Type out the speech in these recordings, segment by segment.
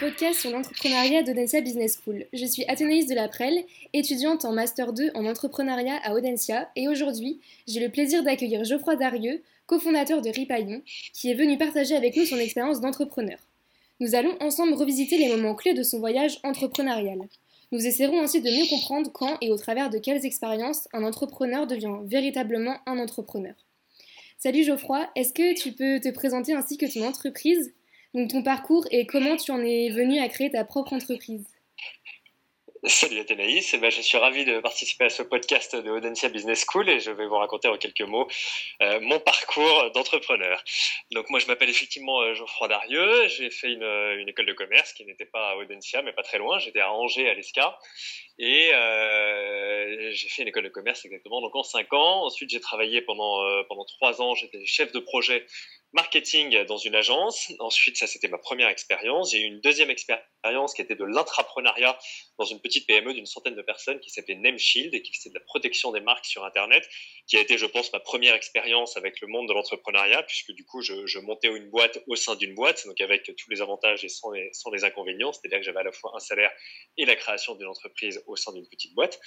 podcast sur l'entrepreneuriat d'Audencia Business School. Je suis Athénaïs de Laprelle, étudiante en Master 2 en entrepreneuriat à Audencia, et aujourd'hui, j'ai le plaisir d'accueillir Geoffroy Darieux, cofondateur de Ripaillon, qui est venu partager avec nous son expérience d'entrepreneur. Nous allons ensemble revisiter les moments clés de son voyage entrepreneurial. Nous essaierons ainsi de mieux comprendre quand et au travers de quelles expériences un entrepreneur devient véritablement un entrepreneur. Salut Geoffroy, est-ce que tu peux te présenter ainsi que ton entreprise, donc ton parcours et comment tu en es venu à créer ta propre entreprise? Salut Athénaïs, eh ben, je suis ravi de participer à ce podcast de Audencia Business School et je vais vous raconter en quelques mots euh, mon parcours d'entrepreneur. Donc moi je m'appelle effectivement euh, Geoffroy Darieux, j'ai fait une, une, école de commerce qui n'était pas à Audencia mais pas très loin, j'étais à Angers à l'ESCA. Et euh, j'ai fait une école de commerce exactement donc en 5 ans. Ensuite j'ai travaillé pendant, euh, pendant 3 ans, j'étais chef de projet marketing dans une agence. Ensuite, ça, c'était ma première expérience. J'ai eu une deuxième expérience qui était de l'intrapreneuriat dans une petite PME d'une centaine de personnes qui s'appelait Nameshield et qui faisait de la protection des marques sur Internet, qui a été, je pense, ma première expérience avec le monde de l'entrepreneuriat, puisque du coup, je, montais une boîte au sein d'une boîte, donc avec tous les avantages et sans les, sans les inconvénients. C'est-à-dire que j'avais à la fois un salaire et la création d'une entreprise au sein d'une petite boîte.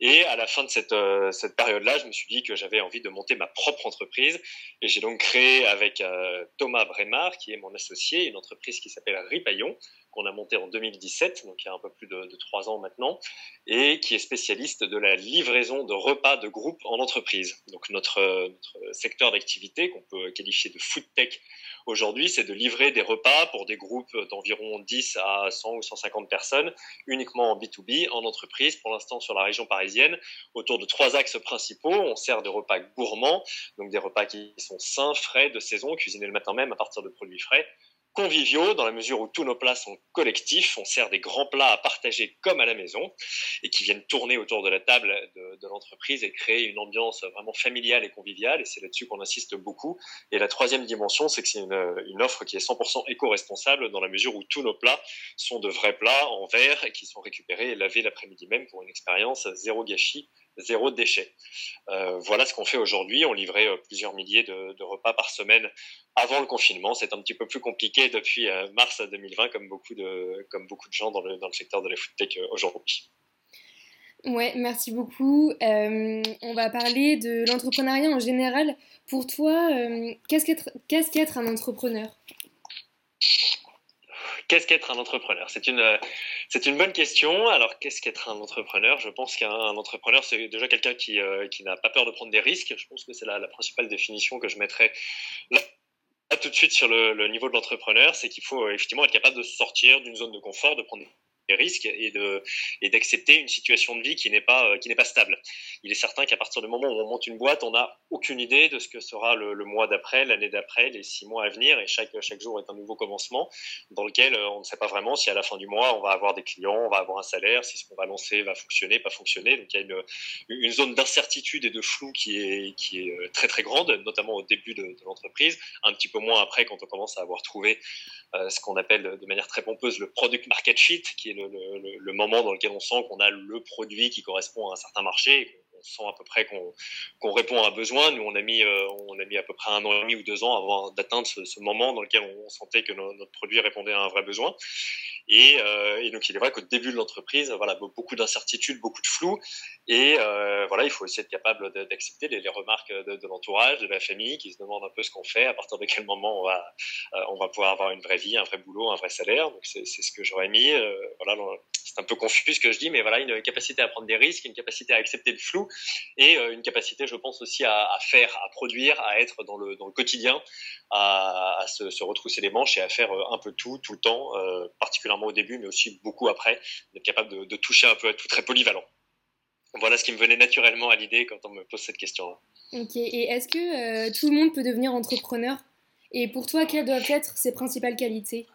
Et à la fin de cette, euh, cette période-là, je me suis dit que j'avais envie de monter ma propre entreprise. Et j'ai donc créé avec euh, Thomas Bremar, qui est mon associé, une entreprise qui s'appelle Ripaillon, qu'on a montée en 2017, donc il y a un peu plus de trois ans maintenant, et qui est spécialiste de la livraison de repas de groupe en entreprise. Donc notre, notre secteur d'activité, qu'on peut qualifier de food tech aujourd'hui, c'est de livrer des repas pour des groupes d'environ 10 à 100 ou 150 personnes, uniquement en B2B, en entreprise, pour l'instant sur la région parisienne, autour de trois axes principaux. On sert des repas gourmands, donc des repas qui sont sains, frais, de saison, cuisinés le matin même à partir de produits frais conviviaux dans la mesure où tous nos plats sont collectifs. On sert des grands plats à partager comme à la maison et qui viennent tourner autour de la table de, l'entreprise et créer une ambiance vraiment familiale et conviviale. Et c'est là-dessus qu'on insiste beaucoup. Et la troisième dimension, c'est que c'est une, une, offre qui est 100% éco-responsable dans la mesure où tous nos plats sont de vrais plats en verre et qui sont récupérés et lavés l'après-midi même pour une expérience zéro gâchis zéro déchet. Euh, voilà ce qu'on fait aujourd'hui. On livrait euh, plusieurs milliers de, repas par semaine avant le confinement. C'est un petit peu plus compliqué depuis euh, mars 2020, comme beaucoup de, comme beaucoup de gens dans le, secteur de la food tech aujourd'hui. Ouais, merci beaucoup. On va parler de l'entrepreneuriat en général. Pour toi, qu'est-ce qu'être un entrepreneur? Qu'est-ce qu'être un entrepreneur? C'est une, c'est une bonne question. Alors, qu'est-ce qu'être un entrepreneur? Je pense qu'un entrepreneur, c'est déjà quelqu'un qui, euh, qui n'a pas peur de prendre des risques. Je pense que c'est la, la, principale définition que je mettrais là, tout de suite sur le, le niveau de l'entrepreneur. C'est qu'il faut effectivement être capable de sortir d'une zone de confort, de prendre risques et de et d'accepter une situation de vie qui n'est pas qui n'est pas stable. Il est certain qu'à partir du moment où on monte une boîte, on n'a aucune idée de ce que sera le, mois d'après, l'année d'après, les six mois à venir, et chaque chaque jour est un nouveau commencement dans lequel euh, on ne sait pas vraiment si à la fin du mois on va avoir des clients, on va avoir un salaire, si ce qu'on va lancer va fonctionner, pas fonctionner. Donc il y a une zone d'incertitude et de flou qui est qui est euh, très très grande, notamment au début de, l'entreprise, un petit peu moins après quand on commence à avoir trouvé euh, ce qu'on appelle de manière très pompeuse le product market fit, qui est le, le, moment dans lequel on sent qu'on a le produit qui correspond à un certain marché, on sent à peu près qu'on qu répond à un besoin. Nous, on a mis, euh, on a mis à peu près un an et demi ou deux ans avant d'atteindre ce, moment dans lequel on sentait que no, notre produit répondait à un vrai besoin. Et, euh, et, donc, il est vrai qu'au début de l'entreprise, voilà, beaucoup d'incertitudes, beaucoup de flou. Et euh, voilà, il faut aussi être capable d'accepter les, remarques de, l'entourage, de la famille, qui se demandent un peu ce qu'on fait, à partir de quel moment on va, on va pouvoir avoir une vraie vie, un vrai boulot, un vrai salaire. Donc, c'est ce que j'aurais mis. Voilà, c'est un peu confus ce que je dis, mais voilà, une capacité à prendre des risques, une capacité à accepter le flou et euh, une capacité, je pense, aussi à, à, faire, à produire, à être dans le, dans le quotidien, à, à se, se, retrousser les manches et à faire un peu tout, tout le temps, particulièrement au début, mais aussi beaucoup après, d'être capable de, de, toucher un peu à tout, très polyvalent. Voilà ce qui me venait naturellement à l'idée quand on me pose cette question-là. Ok, et est-ce que euh, tout le monde peut devenir entrepreneur? Et pour toi, quelles doivent être ses principales qualités?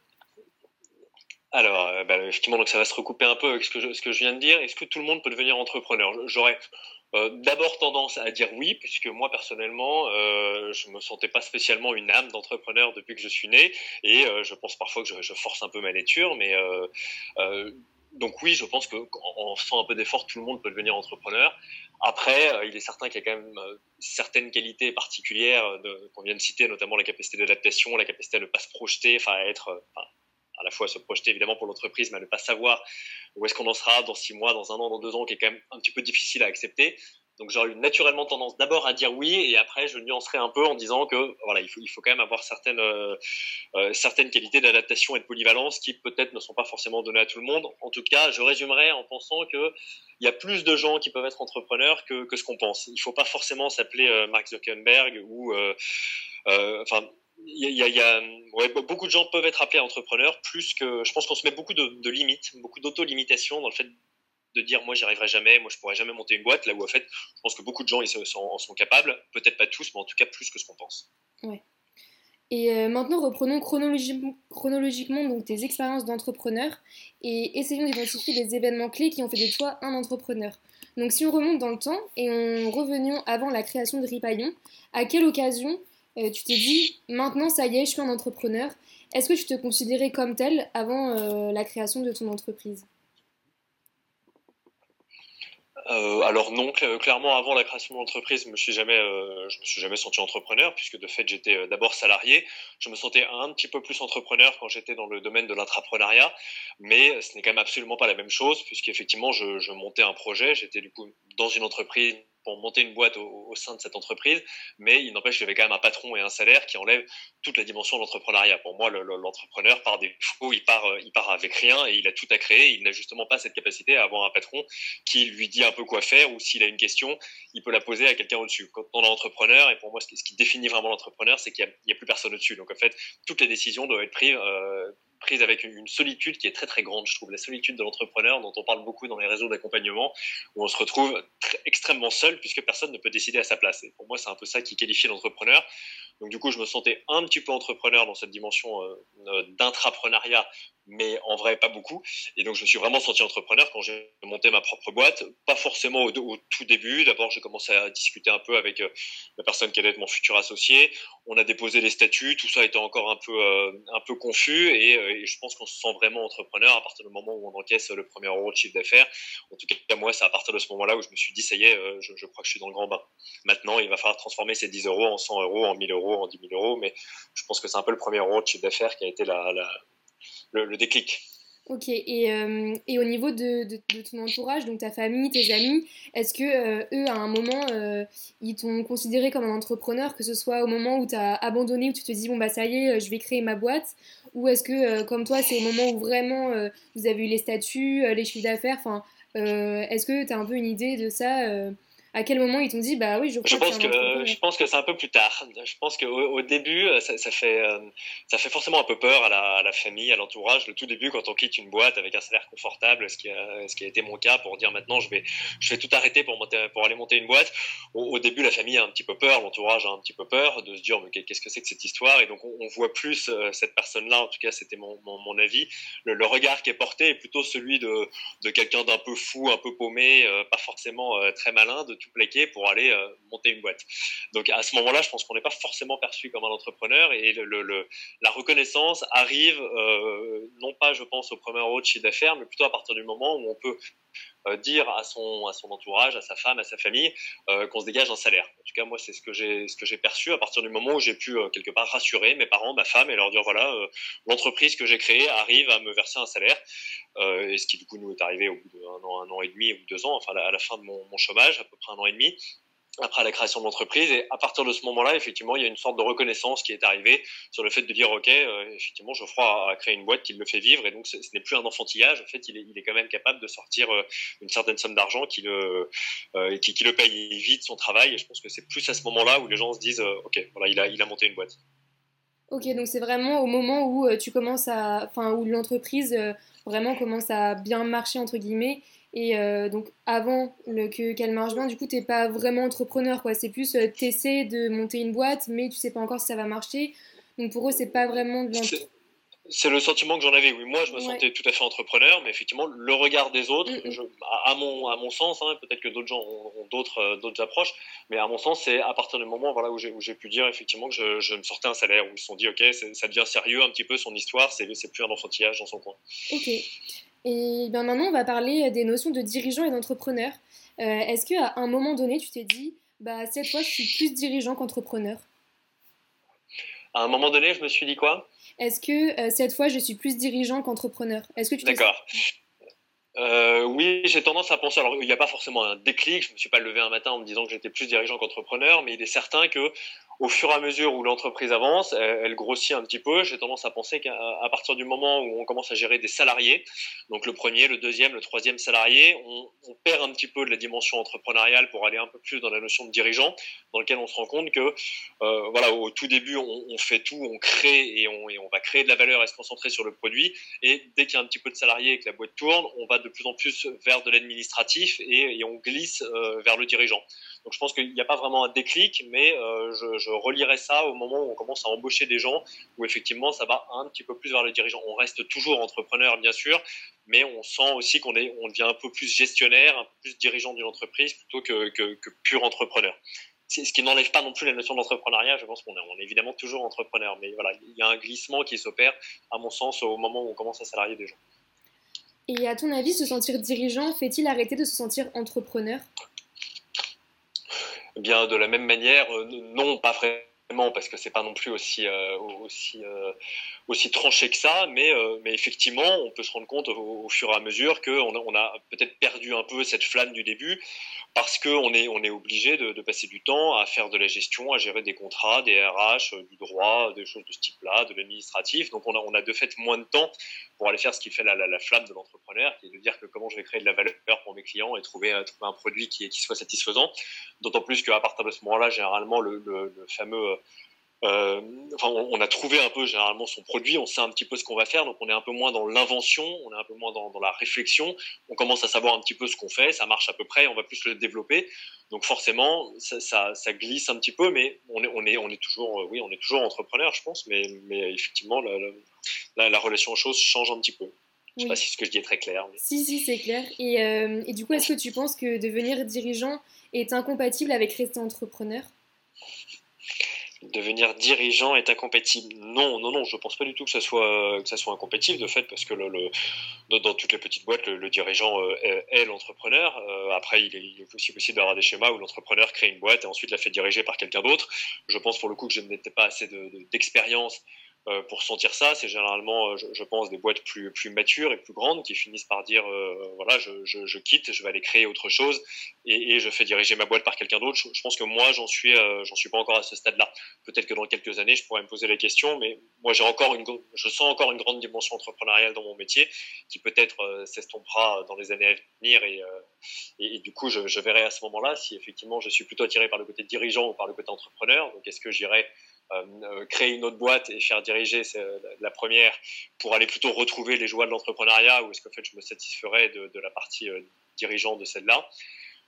Alors, euh, bah, effectivement, donc ça va se recouper un peu avec ce que je, ce que je viens de dire. Est-ce que tout le monde peut devenir entrepreneur? J'aurais euh, d'abord tendance à dire oui, puisque moi personnellement, euh, je me sentais pas spécialement une âme d'entrepreneur depuis que je suis né, et euh, je pense parfois que je, force un peu ma nature, mais euh, donc oui, je pense qu'en faisant un peu d'effort, tout le monde peut devenir entrepreneur. Après, il est certain qu'il y a quand même certaines qualités particulières qu'on vient de citer, notamment la capacité d'adaptation, la capacité à ne pas se projeter, enfin à être, à la fois se projeter évidemment pour l'entreprise, mais à ne pas savoir où est-ce qu'on en sera dans six mois, dans un an, dans deux ans, qui est quand même un petit peu difficile à accepter. Donc j'aurais eu naturellement tendance d'abord à dire oui et après je nuancerai un peu en disant que voilà il faut, il faut quand même avoir certaines, euh, euh, certaines qualités d'adaptation et de polyvalence qui peut-être ne sont pas forcément données à tout le monde. En tout cas, je résumerai en pensant que il y a plus de gens qui peuvent être entrepreneurs que, que ce qu'on pense. Il ne faut pas forcément s'appeler euh, Mark Zuckerberg ou enfin beaucoup de gens peuvent être appelés entrepreneurs, plus que je pense qu'on se met beaucoup de, limites, beaucoup d'auto-limitations dans le fait de dire moi j'y arriverai jamais, moi je pourrais jamais monter une boîte, là où en fait je pense que beaucoup de gens ils sont, en sont capables, peut-être pas tous, mais en tout cas plus que ce qu'on pense. Et euh, maintenant reprenons chronologiquement, donc tes expériences d'entrepreneur et essayons d'identifier les événements clés qui ont fait de toi un entrepreneur. Donc si on remonte dans le temps et en revenant avant la création de Ripaillon, à quelle occasion euh, tu t'es dit maintenant ça y est je suis un entrepreneur. Est-ce que tu te considérais comme tel avant euh, la création de ton entreprise? Euh, alors non, clairement avant la création de l'entreprise, je me suis jamais, me suis jamais senti entrepreneur puisque de fait j'étais d'abord salarié. Je me sentais un petit peu plus entrepreneur quand j'étais dans le domaine de l'intrapreneuriat, mais ce n'est quand même absolument pas la même chose puisqu'effectivement je, je montais un projet, j'étais du coup dans une entreprise pour monter une boîte au, sein de cette entreprise, mais il n'empêche qu'il y avait quand même un patron et un salaire qui enlèvent toute la dimension de l'entrepreneuriat. Pour moi, l'entrepreneur, par défaut, il part, euh, il part avec rien et il a tout à créer. Il n'a justement pas cette capacité à avoir un patron qui lui dit un peu quoi faire ou s'il a une question, il peut la poser à quelqu'un au-dessus. Quand on est entrepreneur, et pour moi, ce qui définit vraiment l'entrepreneur, c'est qu'il n'y a, plus personne au-dessus. Donc en fait, toutes les décisions doivent être prises. Euh, avec une, solitude qui est très très grande, je trouve. La solitude de l'entrepreneur, dont on parle beaucoup dans les réseaux d'accompagnement, où on se retrouve extrêmement seul puisque personne ne peut décider à sa place. Et pour moi, c'est un peu ça qui qualifie l'entrepreneur. Donc du coup, je me sentais un petit peu entrepreneur dans cette dimension euh, d'intrapreneuriat mais en vrai pas beaucoup. Et donc je me suis vraiment senti entrepreneur quand j'ai monté ma propre boîte, pas forcément au, tout début. D'abord j'ai commencé à discuter un peu avec euh, la personne qui allait être mon futur associé. On a déposé les statuts, tout ça était encore un peu euh, un peu confus et, euh, et je pense qu'on se sent vraiment entrepreneur à partir du moment où on encaisse le premier euro de chiffre d'affaires. En tout cas moi c'est à partir de ce moment-là où je me suis dit ça y est, je, je, crois que je suis dans le grand bain. Maintenant il va falloir transformer ces 10 euros en 100 euros, en 1000 euros, en 10 000 euros, mais je pense que c'est un peu le premier euro de chiffre d'affaires qui a été la, la le, déclic. Ok, et, euh, au niveau de, de, ton entourage, donc ta famille, tes amis, est-ce que euh, eux, à un moment, euh, ils t'ont considéré comme un entrepreneur, que ce soit au moment où tu as abandonné, où tu te dis, bon, bah ça y est, je vais créer ma boîte, ou est-ce que, comme toi, c'est au moment où vraiment vous avez eu les statuts, les chiffres d'affaires, enfin, est-ce que tu as un peu une idée de ça à quel moment ils t'ont dit bah oui je crois pense que, je pense que c'est un peu plus tard. Je pense qu'au au début euh, ça, ça, fait euh, ça fait forcément un peu peur à la, à la famille à l'entourage. Le tout début quand on quitte une boîte avec un salaire confortable ce qui a, ce qui a été mon cas pour dire maintenant je vais je vais tout arrêter pour monter pour aller monter une boîte. Au, début la famille a un petit peu peur l'entourage a un petit peu peur de se dire mais qu'est-ce que c'est que cette histoire? Et donc on, voit plus euh, cette personne là en tout cas c'était mon, mon, mon, avis. Le, le, regard qui est porté est plutôt celui de, de quelqu'un d'un peu fou un peu paumé pas forcément très malin de plaquer pour aller euh, monter une boîte. Donc à ce moment-là, je pense qu'on n'est pas forcément perçu comme un entrepreneur et la reconnaissance arrive euh, non pas, je pense, au premier euro de chiffre d'affaires, mais plutôt à partir du moment où on peut dire à son, à son entourage, à sa femme, à sa famille, qu'on se dégage un salaire. En tout cas, moi, c'est ce que j'ai ce que j'ai perçu à partir du moment où j'ai pu quelque part rassurer mes parents, ma femme, et leur dire voilà, l'entreprise que j'ai créée arrive à me verser un salaire. et ce qui du coup nous est arrivé au bout d'un an, un an et demi ou deux ans, enfin à la fin de mon chômage, à peu près un an et demi après la création de l'entreprise. Et à partir de ce moment-là, effectivement, il y a une sorte de reconnaissance qui est arrivée sur le fait de dire, OK, euh, effectivement, Geoffroy a créé une boîte qui le fait vivre, et donc ce, n'est plus un enfantillage. En fait, il est, il est quand même capable de sortir euh, une certaine somme d'argent qui le, euh, qui, le paye vite son travail. Et je pense que c'est plus à ce moment-là où les gens se disent, OK, voilà, il a, il a monté une boîte. Ok, donc c'est vraiment au moment où tu commences à, enfin, où l'entreprise vraiment commence à bien marcher entre guillemets et euh, donc, avant le, que, qu'elle marche bien, du coup, tu n'es pas vraiment entrepreneur. Quoi. C'est plus, euh, tu essaies de monter une boîte, mais tu sais pas encore si ça va marcher. Donc, pour eux, c'est pas vraiment de c'est le sentiment que j'en avais. Oui, moi, je me sentais tout à fait entrepreneur, mais effectivement, le regard des autres, à, mon, à mon sens, hein, peut-être que d'autres gens ont, d'autres, euh, d'autres approches, mais à mon sens, c'est à partir du moment voilà, où, j'ai, où j'ai pu dire effectivement que je, je, me sortais un salaire, où ils se sont dit, OK, ça devient sérieux un petit peu son histoire, c'est, c'est plus un enfantillage dans son coin. Ok. Et bien maintenant, on va parler des notions de dirigeant et d'entrepreneur. Euh, est-ce qu'à un moment donné, tu t'es dit, bah, cette fois, je suis plus dirigeant qu'entrepreneur? À un moment donné, je me suis dit quoi? Est-ce que cette fois, je suis plus dirigeant qu'entrepreneur? Est-ce que tu D'accord. oui, j'ai tendance à penser. Alors, il n'y a pas forcément un déclic. Je ne me suis pas levé un matin en me disant que j'étais plus dirigeant qu'entrepreneur, mais il est certain que au fur et à mesure où l'entreprise avance, elle, grossit un petit peu. J'ai tendance à penser qu'à partir du moment où on commence à gérer des salariés, donc le premier, le deuxième, le troisième salarié, on, perd un petit peu de la dimension entrepreneuriale pour aller un peu plus dans la notion de dirigeant, dans lequel on se rend compte que, euh, voilà, au tout début, on, fait tout, on crée et on, va créer de la valeur et se concentrer sur le produit. Et dès qu'il y a un petit peu de salariés et que la boîte tourne, on va de plus en plus vers de l'administratif et, et, on glisse euh, vers le dirigeant. Donc je pense qu'il n'y a pas vraiment un déclic, mais euh, je, je relierai ça au moment où on commence à embaucher des gens, où effectivement ça va un petit peu plus vers le dirigeant. On reste toujours entrepreneur, bien sûr, mais on sent aussi qu'on est, on devient un peu plus gestionnaire, un peu plus dirigeant d'une entreprise plutôt que, pur entrepreneur. Ce qui n'enlève pas non plus la notion d'entrepreneuriat. Je pense qu'on est, on est évidemment toujours entrepreneur, mais voilà, il y a un glissement qui s'opère, à mon sens, au moment où on commence à salarier des gens. Et à ton avis, se sentir dirigeant fait-il arrêter de se sentir entrepreneur? Bien, de la même manière, euh, non, pas vraiment, parce que c'est pas non plus aussi euh, euh, aussi tranché que ça, mais mais effectivement, on peut se rendre compte au, fur et à mesure a, on a peut-être perdu un peu cette flamme du début parce qu'on est, on est obligé de, passer du temps à faire de la gestion, à gérer des contrats, des RH, du droit, des choses de ce type-là, de l'administratif. Donc on a, on a de fait moins de temps pour aller faire ce qui fait la, la, flamme de l'entrepreneur, qui est de dire que comment je vais créer de la valeur pour mes clients et trouver, trouver un produit qui, qui soit satisfaisant. D'autant plus qu'à partir de ce moment-là, généralement, le, le, le fameux euh, enfin, on, a trouvé un peu généralement son produit, on sait un petit peu ce qu'on va faire, donc on est un peu moins dans l'invention, on est un peu moins dans, la réflexion, on commence à savoir un petit peu ce qu'on fait, ça marche à peu près, on va plus le développer. Donc forcément, ça, glisse un petit peu, mais on est, on est, on est toujours, euh, oui, on est toujours entrepreneur, je pense, mais, mais effectivement, la, relation aux choses change un petit peu. Je ne sais pas si ce que je dis est très clair. Si, si, c'est clair. Et, euh, et du coup, est-ce que tu penses que devenir dirigeant est incompatible avec rester entrepreneur? Devenir dirigeant est incompatible. Non, non, non, je pense pas du tout que ça soit que ça soit incompatible de fait parce que dans, toutes les petites boîtes, le, dirigeant euh, est, l'entrepreneur. Euh, après, il est, aussi possible d'avoir des schémas où l'entrepreneur crée une boîte et ensuite la fait diriger par quelqu'un d'autre. Je pense pour le coup que je n'étais pas assez d'expérience euh, pour sentir ça, c'est généralement, euh, je, pense, des boîtes plus, plus matures et plus grandes qui finissent par dire, euh, voilà, je, je, je, quitte, je vais aller créer autre chose et, et je fais diriger ma boîte par quelqu'un d'autre. Je, pense que moi, j'en suis, j'en suis pas encore à ce stade-là. Peut-être que dans quelques années, je pourrais me poser la question, mais moi, j'ai encore une, je sens encore une grande dimension entrepreneuriale dans mon métier qui peut-être s'estompera dans les années à venir et, et, et du coup, je, verrai à ce moment-là si effectivement je suis plutôt attiré par le côté dirigeant ou par le côté entrepreneur. Donc, est-ce que j'irai euh, euh, créer une autre boîte et faire diriger la première pour aller plutôt retrouver les joies de l'entrepreneuriat ou est-ce qu'en fait je me satisferais de, la partie euh, dirigeante de celle-là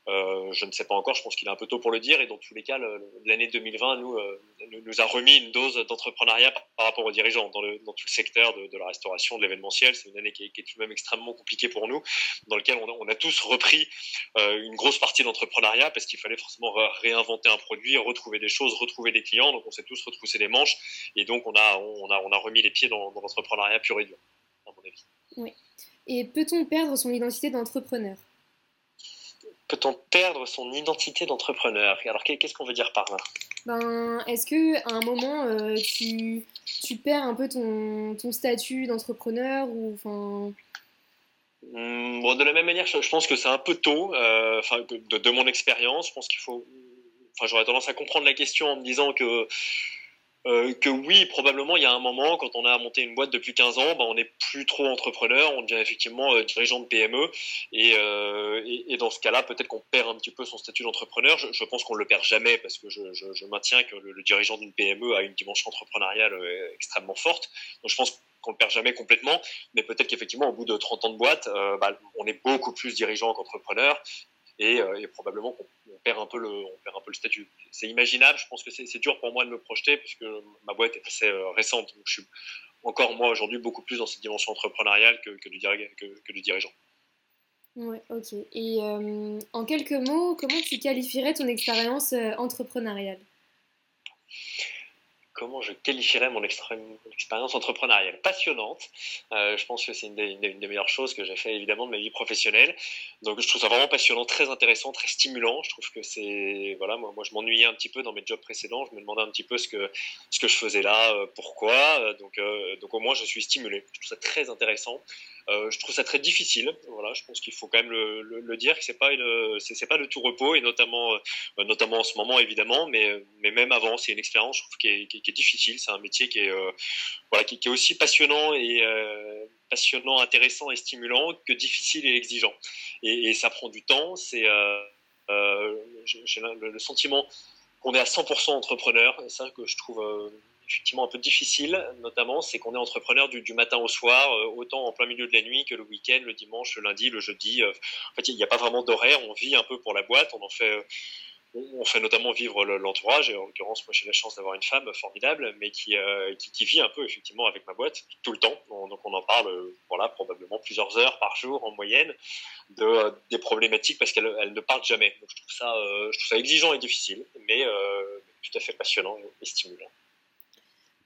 euh, je ne sais pas encore, je pense qu'il est un peu tôt pour le dire. Et dans tous les cas, l'année 2020 nous, euh, nous a remis une dose d'entrepreneuriat par, rapport aux dirigeants dans, tout le secteur de, la restauration, de l'événementiel. C'est une année qui est, tout de même extrêmement compliquée pour nous, dans lequel on a, tous repris euh, une grosse partie d'entrepreneuriat parce qu'il fallait forcément réinventer un produit, retrouver des choses, retrouver des clients. Donc on s'est tous retroussé les manches et donc on a remis les pieds dans, dans l'entrepreneuriat pur et dur, à mon avis. Oui. Et peut-on perdre son identité d'entrepreneur? Peut-on perdre son identité d'entrepreneur Alors qu'est-ce qu'on veut dire par là ben, Est-ce qu'à un moment, euh, tu, tu, perds un peu ton, ton statut d'entrepreneur ou enfin hmm, bon, de la même manière, je, pense que c'est un peu tôt. Euh, de, de, mon expérience, je pense qu'il faut. Enfin, j'aurais tendance à comprendre la question en me disant que euh, que oui, probablement, il y a un moment, quand on a monté une boîte depuis 15 ans, ben, on n'est plus trop entrepreneur, on devient effectivement euh, dirigeant de PME. Euh, et, dans ce cas-là, peut-être qu'on perd un petit peu son statut d'entrepreneur. Je, pense qu'on ne le perd jamais parce que je, maintiens que le, dirigeant d'une PME a une dimension entrepreneuriale extrêmement forte. Donc je pense qu'on le perd jamais complètement, mais peut-être qu'effectivement, au bout de 30 ans de boîte, bah, on est beaucoup plus dirigeant qu'entrepreneur et, et probablement qu'on perd un peu le, on perd un peu le statut. C'est imaginable. Je pense que c'est dur pour moi de me projeter puisque ma boîte est assez euh, récente. Donc je suis encore moi aujourd'hui beaucoup plus dans cette dimension entrepreneuriale que, que, du, que, que du, dirigeant. Ouais, ok. Et euh, en quelques mots, comment tu qualifierais ton expérience euh, entrepreneuriale? Comment je qualifierais mon expérience entrepreneuriale Passionnante. Euh, je pense que c'est une, des meilleures choses que j'ai fait évidemment de ma vie professionnelle. Donc je trouve ça vraiment passionnant, très intéressant, très stimulant. Je trouve que c'est voilà, moi, je m'ennuyais un petit peu dans mes jobs précédents. Je me demandais un petit peu ce que ce que je faisais là, euh, pourquoi. Donc donc au moins je suis stimulé. Je trouve ça très intéressant. Euh, je trouve ça très difficile. Voilà, je pense qu'il faut quand même le, dire que c'est pas une, c'est, pas le tout repos et notamment, euh, notamment en ce moment évidemment, mais, mais même avant, c'est une expérience je qui, est difficile. C'est un métier qui est, euh, voilà, qui, est aussi passionnant et passionnant, intéressant et stimulant que difficile et exigeant. Et, ça prend du temps. C'est, j'ai le, sentiment qu'on est à 100% entrepreneur. C'est ça que je trouve effectivement un peu difficile, notamment, c'est qu'on est entrepreneur du, matin au soir, euh, autant en plein milieu de la nuit que le week-end, le dimanche, le lundi, le jeudi. Euh. en fait, il n'y a pas vraiment d'horaire, on vit un peu pour la boîte, on en fait. Euh, on fait notamment vivre l'entourage, et en l'occurrence, moi j'ai la chance d'avoir une femme formidable, mais qui, qui, vit un peu effectivement avec ma boîte tout le temps. donc on en parle voilà, probablement plusieurs heures par jour en moyenne de, des problématiques parce qu'elle ne parle jamais. Donc je trouve, ça, je trouve ça exigeant et difficile, mais tout à fait passionnant et stimulant.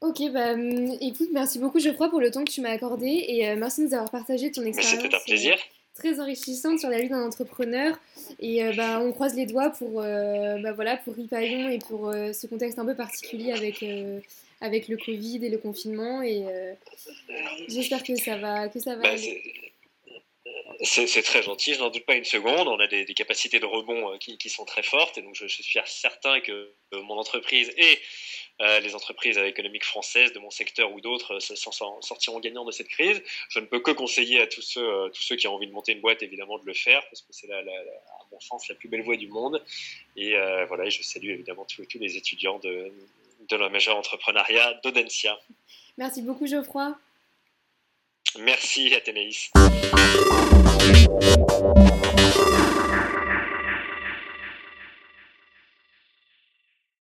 Ok, bah hum, écoute, merci beaucoup Geoffroy pour le temps que tu m'as accordé et euh, merci de nous avoir partagé ton expérience. C'était un plaisir. Euh, très enrichissante sur la vie d'un entrepreneur. Et euh, bah, on croise les doigts pour, bah, voilà, pour Ripaillon et pour ce contexte un peu particulier avec, avec le Covid et le confinement. Et j'espère que ça va, que ça va bah, C'est très gentil, je n'en doute pas une seconde. On a des, capacités de rebond qui, qui, sont très fortes et donc je, suis certain que mon entreprise et euh, les entreprises économiques françaises de mon secteur ou d'autres euh, sortiront gagnants de cette crise. Je ne peux que conseiller à tous ceux, euh, tous ceux qui ont envie de monter une boîte, évidemment, de le faire, parce que c'est, à mon sens, la plus belle voie du monde. Et voilà, je salue évidemment tous, tous les étudiants de, de la majeure entrepreneuriat d'Audencia. Merci beaucoup, Geoffroy. Merci, Athénaïs.